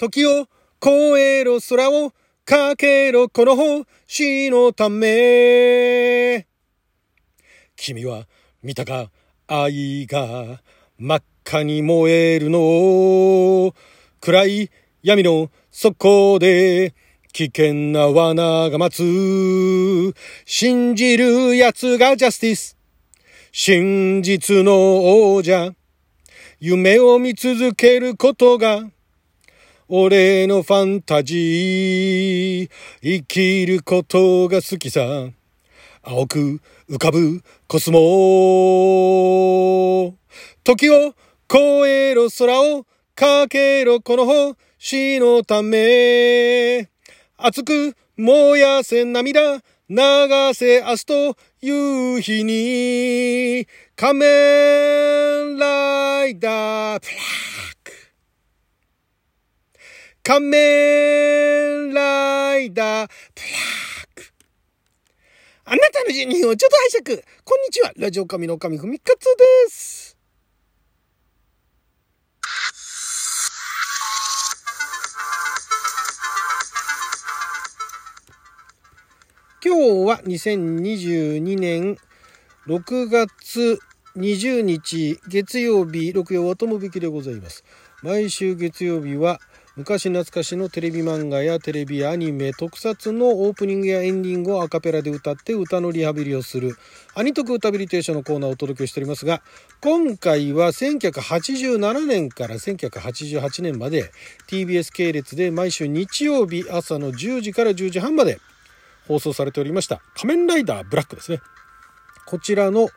時を越えろ空をかけろこの星のため。君は見たか？愛が真っ赤に燃えるの暗い闇の底で危険な罠が待つ。信じる奴がジャスティス。真実の王者。夢を見続けることが俺のファンタジー。生きることが好きさ。青く浮かぶコスモ。時を越えろ空をかけろこの星のため。熱く燃やせ涙流せ明日と夕日に仮面ライダー仮面ライダーブラック。あなたの12分をちょっと拝借。こんにちは。ラジオ神の神ふみかつです。今日は2022年6月20日月曜日六曜はともびきでございます。毎週月曜日は昔懐かしのテレビ漫画やテレビアニメ特撮のオープニングやエンディングをアカペラで歌って歌のリハビリをする。アニトク歌ビリテーションのコーナーをお届けしておりますが今回は1987年から1988年まで TBS 系列で毎週日曜日朝の10時から10時半まで放送されておりました。仮面ライダーブラックですね。こちらの、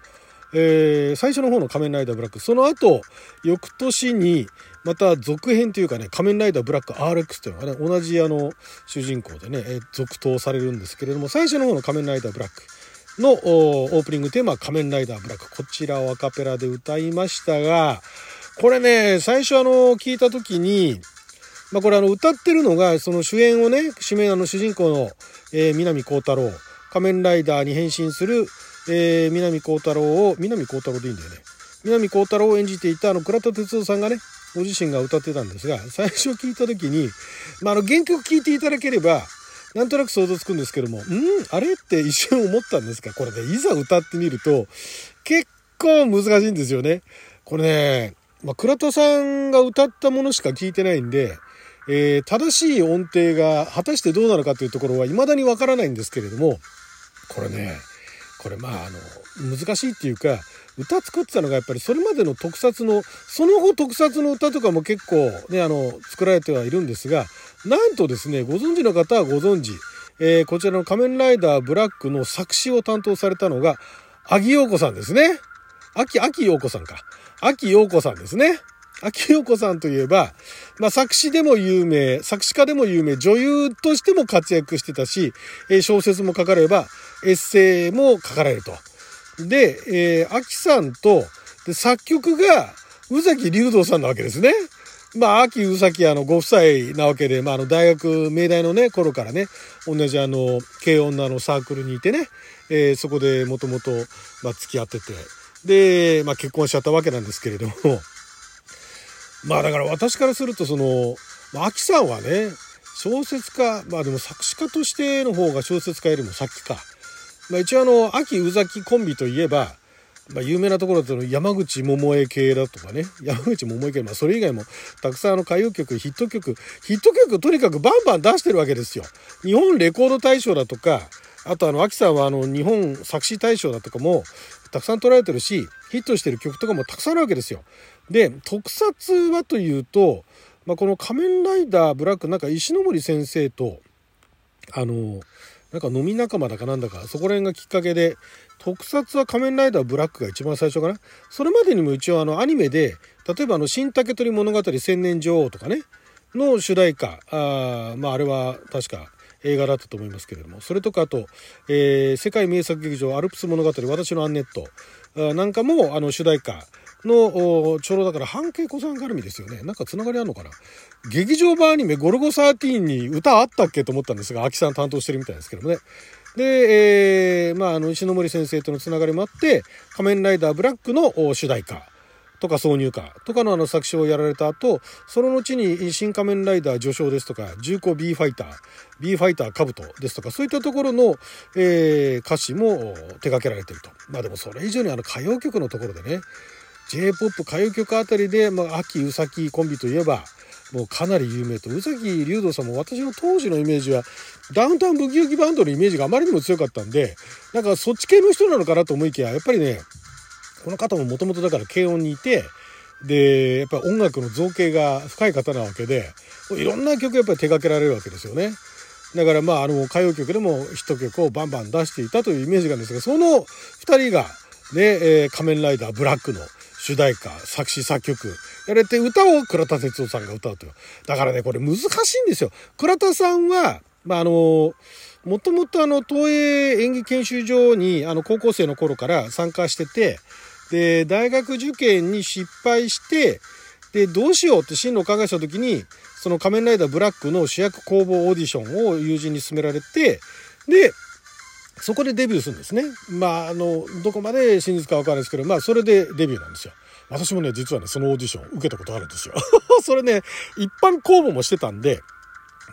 えー、最初の方の仮面ライダーブラック。その後翌年にまた続編というかね仮面ライダーブラック RX というのがね同じあの主人公でね、続投されるんですけれども最初の方の仮面ライダーブラックのオープニングテーマ仮面ライダーブラック。こちらをアカペラで歌いましたがこれね最初あの聞いた時にまあ、これあの歌ってるのがその主演をね主演あの主人公の、え、南光太郎仮面ライダーに変身する、え、南光太郎を南光太郎でいいんだよね。南光太郎を演じていたあの倉田哲夫さんがねご自身が歌ってたんですが最初聞いた時に、まあ、あの原曲聴いていただければなんとなく想像つくんですけども、んあれって一瞬思ったんですが、これね、いざ歌ってみると、結構難しいんですよね。これね、まあ、倉田さんが歌ったものしか聞いてないんで、えー、正しい音程が果たしてどうなのかというところは未だにわからないんですけれども、これね、これまああの、難しいっていうか、歌作ってたのがやっぱりそれまでの特撮の、その後特撮の歌とかも結構ね、あの、作られてはいるんですが、なんとですね、ご存知の方はご存知、えー、こちらの仮面ライダーブラックの作詞を担当されたのが、秋陽子さんですね。秋、秋陽子さんか。秋陽子さんですね。秋陽子さんといえば、まあ、作詞でも有名、作詞家でも有名、女優としても活躍してたし、えー小説も書かれば、エッセイも書かれると。で、えー、秋さんと、で、作曲が、宇崎竜道さんなわけですね。まあ、秋宇崎あのご夫妻なわけで、まあ、あの大学、明大のね、頃からね、同じあの、軽音のあのサークルにいてね、えー、そこでもともと、まあ、付き合ってて、で、まあ、結婚しちゃったわけなんですけれども、まあだから私からするとその、まあ、秋さんはね、小説家、まあでも作詞家としての方が小説家よりも先か。まあ一応あの、秋宇崎コンビといえば、まあ有名なところだと山口百恵系だとかね、山口百恵系、まあそれ以外もたくさんあの歌謡曲、ヒット曲、ヒット曲とにかくバンバン出してるわけですよ。日本レコード大賞だとか、あとあの、秋さんはあの、日本作詞大賞だとかもたくさん取られてるし、ヒットしてる曲とかもたくさんあるわけですよ。で、特撮はというと、まあ、この仮面ライダーブラック、なんか石森先生と、あの、なんか飲み仲間だかなんだか、そこら辺がきっかけで、特撮は仮面ライダーブラックが一番最初かな。それまでにも一応あのアニメで、例えばあの、新竹取物語千年女王とかね、の主題歌、あまああれは確か映画だったと思いますけれども、それとかあと、えー、世界名作劇場アルプス物語私のアンネットなんかもあの主題歌、のちょうどだから半径子さん絡みですよね。なんかつながりあんのかな？劇場版アニメゴルゴ13に歌あったっけと思ったんですが、秋さん担当してるみたいですけどもね。で、えー、まあ、あの、石森先生とのつながりもあって、仮面ライダーブラックの主題歌とか挿入歌とかのあの作詞をやられた後、その後に新仮面ライダー序章ですとか、重工 B ファイター、B ファイターカブトですとか、そういったところの、えー、歌詞も手掛けられてると。まあでもそれ以上にあの歌謡曲のところでね、J-POP 歌謡曲あたりで、まあ、秋宇崎コンビといえば、もうかなり有名と宇崎竜童さんも私の当時のイメージはダウンタウンブギウギバンドのイメージがあまりにも強かったんでなんかそっち系の人なのかなと思いきややっぱりねこの方ももともとだから軽音にいてでやっぱり音楽の造形が深い方なわけでいろんな曲やっぱり手掛けられるわけですよね。だからまああの歌謡曲でもヒット曲をバンバン出していたというイメージがあるんですがその2人がね、えー、仮面ライダーブラックの主題歌、作詞作曲やれて歌を倉田哲夫さんが歌うという。だからね、これ難しいんですよ。倉田さんは、まあ、あの、もともとあの、東映演技研修所に、あの、高校生の頃から参加してて、で、大学受験に失敗して、で、どうしようって進路を考えた時に、その仮面ライダーブラックの主役公募オーディションを友人に勧められて、で、そこでデビューするんですね。まあ、あの、どこまで真実かわからないですけど、まあ、それでデビューなんですよ。私もね、実はね、そのオーディション受けたことあるんですよ。それね、一般公募もしてたんで、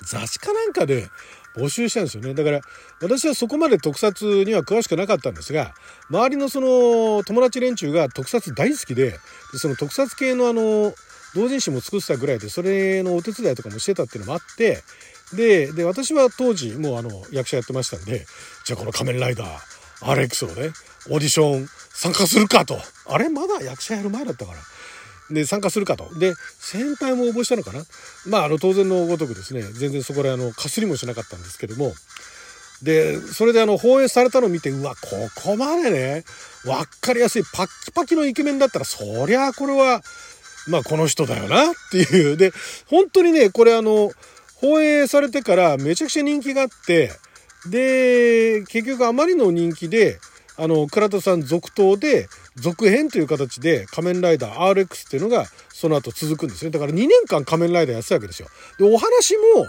雑誌かなんかで募集したんですよね。だから、私はそこまで特撮には詳しくなかったんですが、周りのその友達連中が特撮大好きで、でその特撮系のあの、同人誌も作ってたぐらいで、それのお手伝いとかもしてたっていうのもあって、で、で、私は当時もうあの、役者やってましたんで、じゃあこの仮面ライダー、RX をね、オーディション参加するかと。あれまだ役者やる前だったから。で、参加するかと。で、先輩も応募したのかなまあ、あの、当然のごとくですね、全然そこであの、かすりもしなかったんですけども、で、それであの、放映されたのを見て、うわ、ここまでね、わかりやすいパッキパキのイケメンだったら、そりゃあこれは、まあ、この人だよなっていう。で、本当にね、これあの、放映されてからめちゃくちゃ人気があって、で、結局あまりの人気で、あの、倉田さん続投で、続編という形で仮面ライダー RX っていうのがその後続くんですね。だから2年間仮面ライダーやってたわけですよ。で、お話も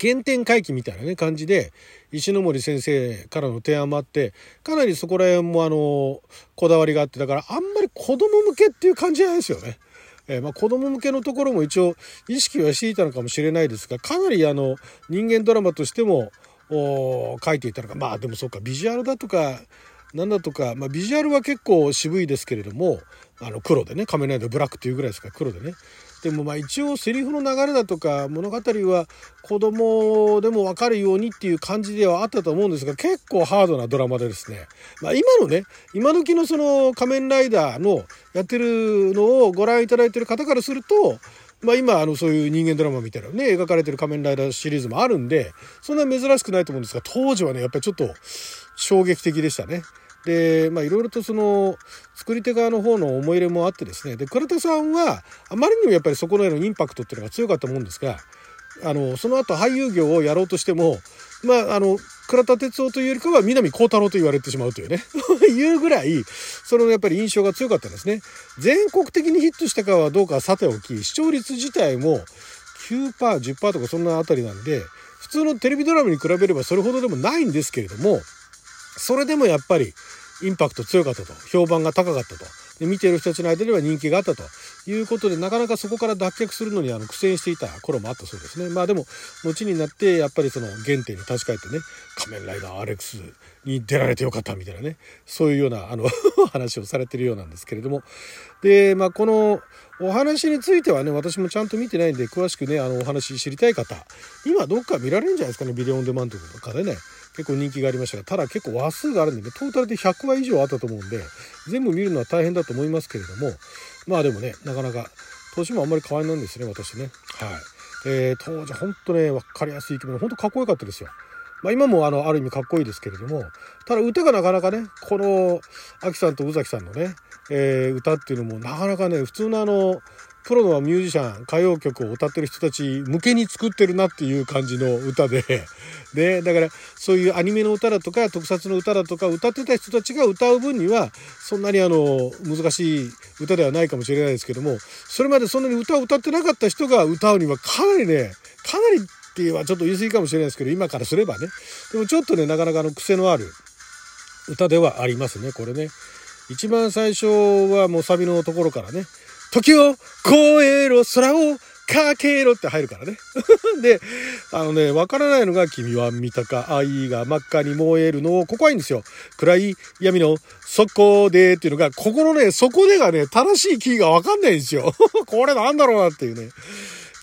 原点回帰みたいなね感じで石森先生からの提案もあってかなりそこら辺もあのこだわりがあってだからあんまり子供向けっていう感じじゃないですよね。えー、まあ、子供向けのところも一応意識はしていたのかもしれないですがかなりあの人間ドラマとしても書いていたのか。まあでもそうかビジュアルだとか何だとか、まあ、ビジュアルは結構渋いですけれどもあの黒でね仮面ライダーブラックっていうぐらいですから黒でねでもまあ一応セリフの流れだとか物語は子供でも分かるようにっていう感じではあったと思うんですが結構ハードなドラマでですね、まあ、今のね今時のその仮面ライダーのやってるのをご覧いただいてる方からするとまあ今あのそういう人間ドラマみたいなね描かれてる仮面ライダーシリーズもあるんでそんな珍しくないと思うんですが当時はねやっぱりちょっと衝撃的でしたね。でまあいろいろとその作り手側の方の思い入れもあってですね。で倉田さんはあまりにもやっぱりそこのへのインパクトっていうのが強かったもんですがあのその後俳優業をやろうとしてもまああの倉田哲夫というよりかは南光太郎と言われてしまうというね。いうぐらいそのやっぱり印象が強かったんですね。全国的にヒットしたかはどうかはさておき視聴率自体も 9%10% とかそんなあたりなんで普通のテレビドラマに比べればそれほどでもないんですけれどもそれでもやっぱりインパクト強かったと。評判が高かったと。で見ている人たちの間では人気があったと。いうことでなかなかそこから脱却するのにあの苦戦していた頃もあったそうですね。まあでも後になってやっぱりその原点に立ち返ってね仮面ライダー RX に出られてよかったみたいなねそういうようなあの 話をされてるようなんですけれども。でまあこのお話についてはね私もちゃんと見てないんで詳しくねあのお話知りたい方今どっか見られるんじゃないですかねビデオオンデマンドとかでね。結構人気がありましたがただ結構話数があるんでねトータルで100話以上あったと思うんで全部見るのは大変だと思いますけれどもまあでもねなかなか年もあんまり変わりないんですね私ね。はい、えー、当時ほんとね分かりやすいイケメンほんとかっこよかったですよ。まあ、今もあのある意味かっこいいですけれどもただ歌がなかなかねこのアキさんと宇崎さんのね、えー、歌っていうのもなかなかね普通のあのプロのミュージシャン歌謡曲を歌ってる人たち向けに作ってるなっていう感じの歌で。でだからそういうアニメの歌だとか特撮の歌だとか歌ってた人たちが歌う分にはそんなにあの難しい歌ではないかもしれないですけどもそれまでそんなに歌を歌ってなかった人が歌うにはかなりねかなりっていうはちょっと言い過ぎかもしれないですけど今からすればね。でもちょっとねなかなかの癖のある歌ではありますねこれね。一番最初はもうサビのところからね、時を超えろ空をかけろって入るからね。で、あのね、わからないのが、君は見たか、愛が真っ赤に燃えるの、ここはいいんですよ。暗い闇の底でっていうのが、ここのね、底でがね、正しいキーがわかんないんですよ。これなんだろうなっていうね。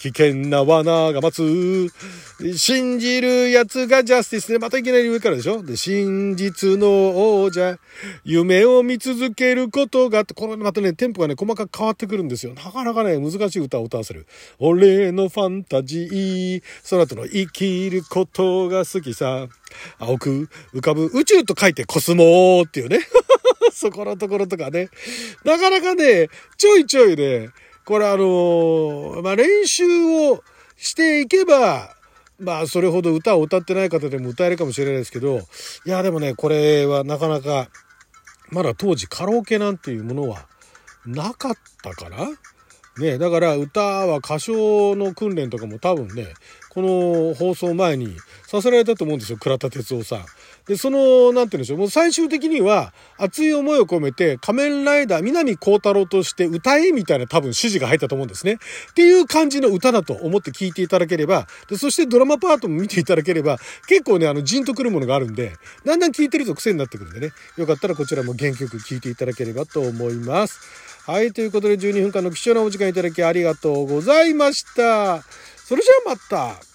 危険な罠が待つ。信じる奴がジャスティスで、またいきなり上からでしょ？で、真実の王者、夢を見続けることが、これまたね、テンポがね、細かく変わってくるんですよ。なかなかね、難しい歌を歌わせる。俺のファンタジー、その後の生きることが好きさ。青く浮かぶ宇宙と書いてコスモーっていうね。そこのところとかね。なかなかね、ちょいちょいね、これあの、まあ、練習をしていけば、まあ、それほど歌を歌ってない方でも歌えるかもしれないですけど、いや、でもね、これはなかなか、まだ当時カラオケなんていうものはなかったかな。ね、だから歌は歌唱の訓練とかも多分ね、この放送前にさせられたと思うんですよ、倉田哲夫さん。で、その、なんて言うんでしょう、もう最終的には熱い思いを込めて仮面ライダー南光太郎として歌えみたいな多分指示が入ったと思うんですね。っていう感じの歌だと思って聴いていただければ、で、そしてドラマパートも見ていただければ、結構ね、あの、じんとくるものがあるんで、だんだん聴いてると癖になってくるんでね、よかったらこちらも原曲聴いていただければと思います。はい、ということで12分間の貴重なお時間いただきありがとうございました。それじゃあまた。